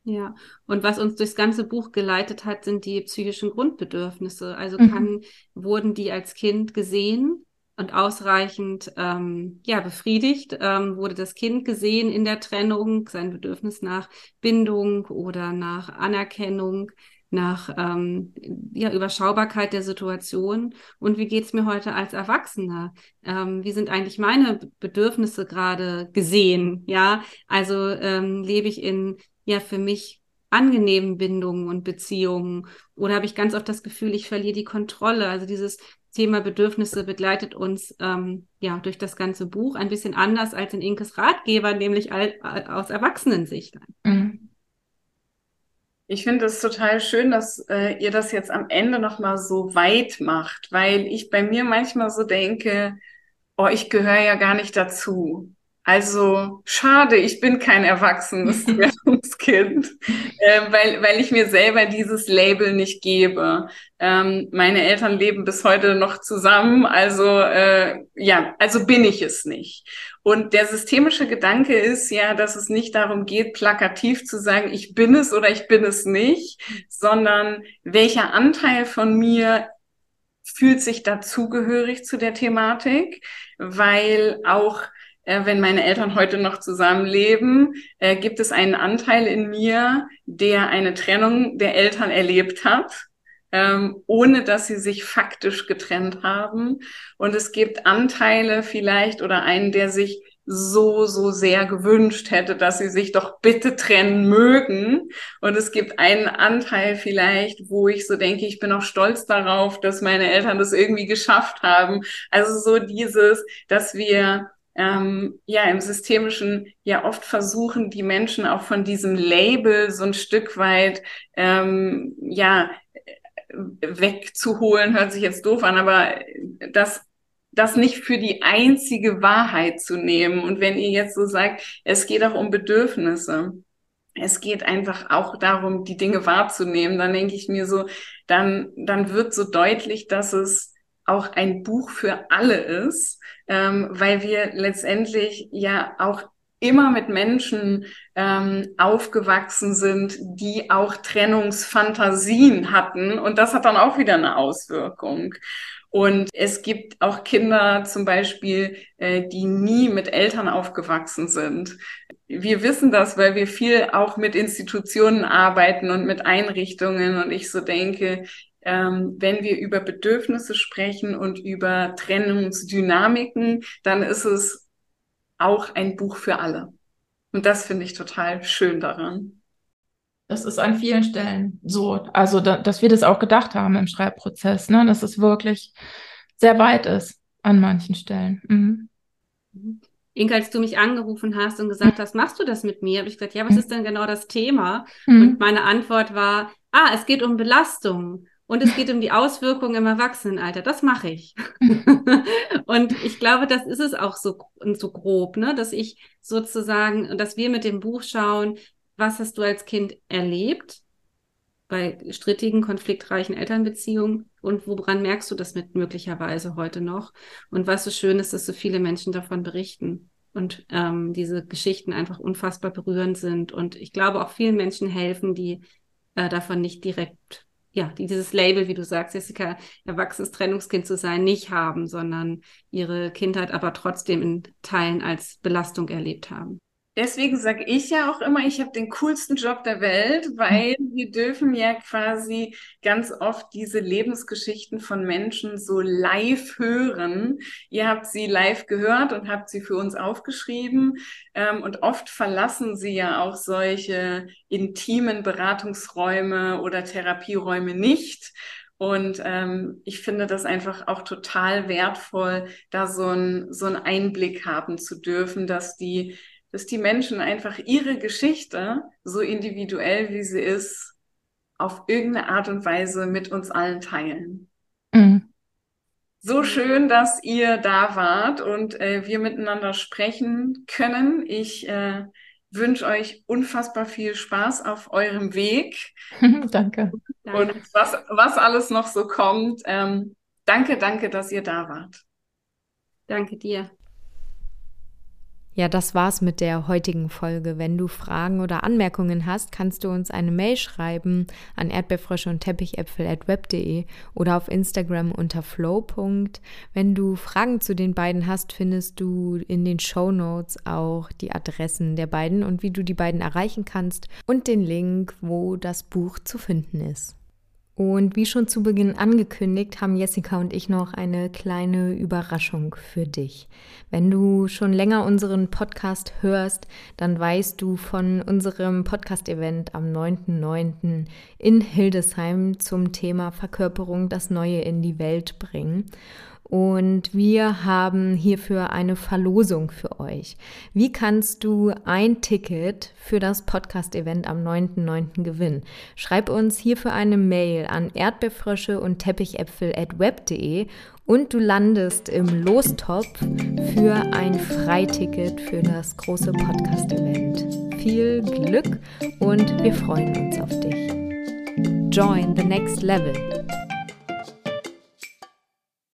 Ja, und was uns durchs ganze Buch geleitet hat, sind die psychischen Grundbedürfnisse. Also mhm. kann, wurden die als Kind gesehen und ausreichend ähm, ja, befriedigt? Ähm, wurde das Kind gesehen in der Trennung, sein Bedürfnis nach Bindung oder nach Anerkennung? nach ähm, ja, Überschaubarkeit der Situation und wie geht's mir heute als Erwachsener? Ähm, wie sind eigentlich meine Bedürfnisse gerade gesehen? Ja, also ähm, lebe ich in ja für mich angenehmen Bindungen und Beziehungen? Oder habe ich ganz oft das Gefühl, ich verliere die Kontrolle? Also dieses Thema Bedürfnisse begleitet uns ähm, ja durch das ganze Buch ein bisschen anders als in Inkes Ratgeber, nämlich all, all, aus Erwachsenensicht. Mhm. Ich finde es total schön, dass äh, ihr das jetzt am Ende nochmal so weit macht, weil ich bei mir manchmal so denke, oh, ich gehöre ja gar nicht dazu. Also schade, ich bin kein erwachsenes *laughs* Kind, äh, weil, weil ich mir selber dieses Label nicht gebe. Ähm, meine Eltern leben bis heute noch zusammen, also äh, ja, also bin ich es nicht. Und der systemische Gedanke ist ja, dass es nicht darum geht, plakativ zu sagen, ich bin es oder ich bin es nicht, sondern welcher Anteil von mir fühlt sich dazugehörig zu der Thematik, weil auch äh, wenn meine Eltern heute noch zusammenleben, äh, gibt es einen Anteil in mir, der eine Trennung der Eltern erlebt hat, ähm, ohne dass sie sich faktisch getrennt haben. Und es gibt Anteile vielleicht oder einen, der sich so, so sehr gewünscht hätte, dass sie sich doch bitte trennen mögen. Und es gibt einen Anteil vielleicht, wo ich so denke, ich bin auch stolz darauf, dass meine Eltern das irgendwie geschafft haben. Also so dieses, dass wir ähm, ja im Systemischen ja oft versuchen, die Menschen auch von diesem Label so ein Stück weit ähm, ja wegzuholen, hört sich jetzt doof an, aber das das nicht für die einzige Wahrheit zu nehmen. Und wenn ihr jetzt so sagt, es geht auch um Bedürfnisse, es geht einfach auch darum, die Dinge wahrzunehmen, dann denke ich mir so, dann, dann wird so deutlich, dass es auch ein Buch für alle ist, ähm, weil wir letztendlich ja auch immer mit Menschen ähm, aufgewachsen sind, die auch Trennungsfantasien hatten. Und das hat dann auch wieder eine Auswirkung. Und es gibt auch Kinder zum Beispiel, äh, die nie mit Eltern aufgewachsen sind. Wir wissen das, weil wir viel auch mit Institutionen arbeiten und mit Einrichtungen. Und ich so denke, ähm, wenn wir über Bedürfnisse sprechen und über Trennungsdynamiken, dann ist es auch ein Buch für alle. Und das finde ich total schön daran. Das ist an vielen Stellen so, also da, dass wir das auch gedacht haben im Schreibprozess, ne? dass es wirklich sehr weit ist an manchen Stellen. Mhm. Inge, als du mich angerufen hast und gesagt hast, machst du das mit mir, habe ich gesagt, ja, was ist denn genau das Thema? Mhm. Und meine Antwort war, ah, es geht um Belastung. Und es geht um die Auswirkungen im Erwachsenenalter. Das mache ich. *laughs* und ich glaube, das ist es auch so, so grob, ne? dass ich sozusagen, dass wir mit dem Buch schauen, was hast du als Kind erlebt bei strittigen, konfliktreichen Elternbeziehungen und woran merkst du das mit möglicherweise heute noch? Und was so schön ist, dass so viele Menschen davon berichten und ähm, diese Geschichten einfach unfassbar berührend sind. Und ich glaube auch vielen Menschen helfen, die äh, davon nicht direkt ja, die dieses Label, wie du sagst, Jessica, erwachsenes Trennungskind zu sein, nicht haben, sondern ihre Kindheit aber trotzdem in Teilen als Belastung erlebt haben. Deswegen sage ich ja auch immer, ich habe den coolsten Job der Welt, weil wir dürfen ja quasi ganz oft diese Lebensgeschichten von Menschen so live hören. Ihr habt sie live gehört und habt sie für uns aufgeschrieben. Ähm, und oft verlassen sie ja auch solche intimen Beratungsräume oder Therapieräume nicht. Und ähm, ich finde das einfach auch total wertvoll, da so, ein, so einen Einblick haben zu dürfen, dass die dass die Menschen einfach ihre Geschichte, so individuell wie sie ist, auf irgendeine Art und Weise mit uns allen teilen. Mhm. So schön, dass ihr da wart und äh, wir miteinander sprechen können. Ich äh, wünsche euch unfassbar viel Spaß auf eurem Weg. *laughs* danke. Und was, was alles noch so kommt. Ähm, danke, danke, dass ihr da wart. Danke dir. Ja, das war's mit der heutigen Folge. Wenn du Fragen oder Anmerkungen hast, kannst du uns eine Mail schreiben an erdbeerfrösche und teppichäpfel at web.de oder auf Instagram unter flow. Wenn du Fragen zu den beiden hast, findest du in den Show Notes auch die Adressen der beiden und wie du die beiden erreichen kannst und den Link, wo das Buch zu finden ist. Und wie schon zu Beginn angekündigt, haben Jessica und ich noch eine kleine Überraschung für dich. Wenn du schon länger unseren Podcast hörst, dann weißt du von unserem Podcast-Event am 9.9. in Hildesheim zum Thema Verkörperung das Neue in die Welt bringen. Und wir haben hierfür eine Verlosung für euch. Wie kannst du ein Ticket für das Podcast-Event am 9.9. gewinnen? Schreib uns hierfür eine Mail an erdbeerfrösche und teppichäpfel at web.de und du landest im Lostopf für ein Freiticket für das große Podcast-Event. Viel Glück und wir freuen uns auf dich. Join the next level.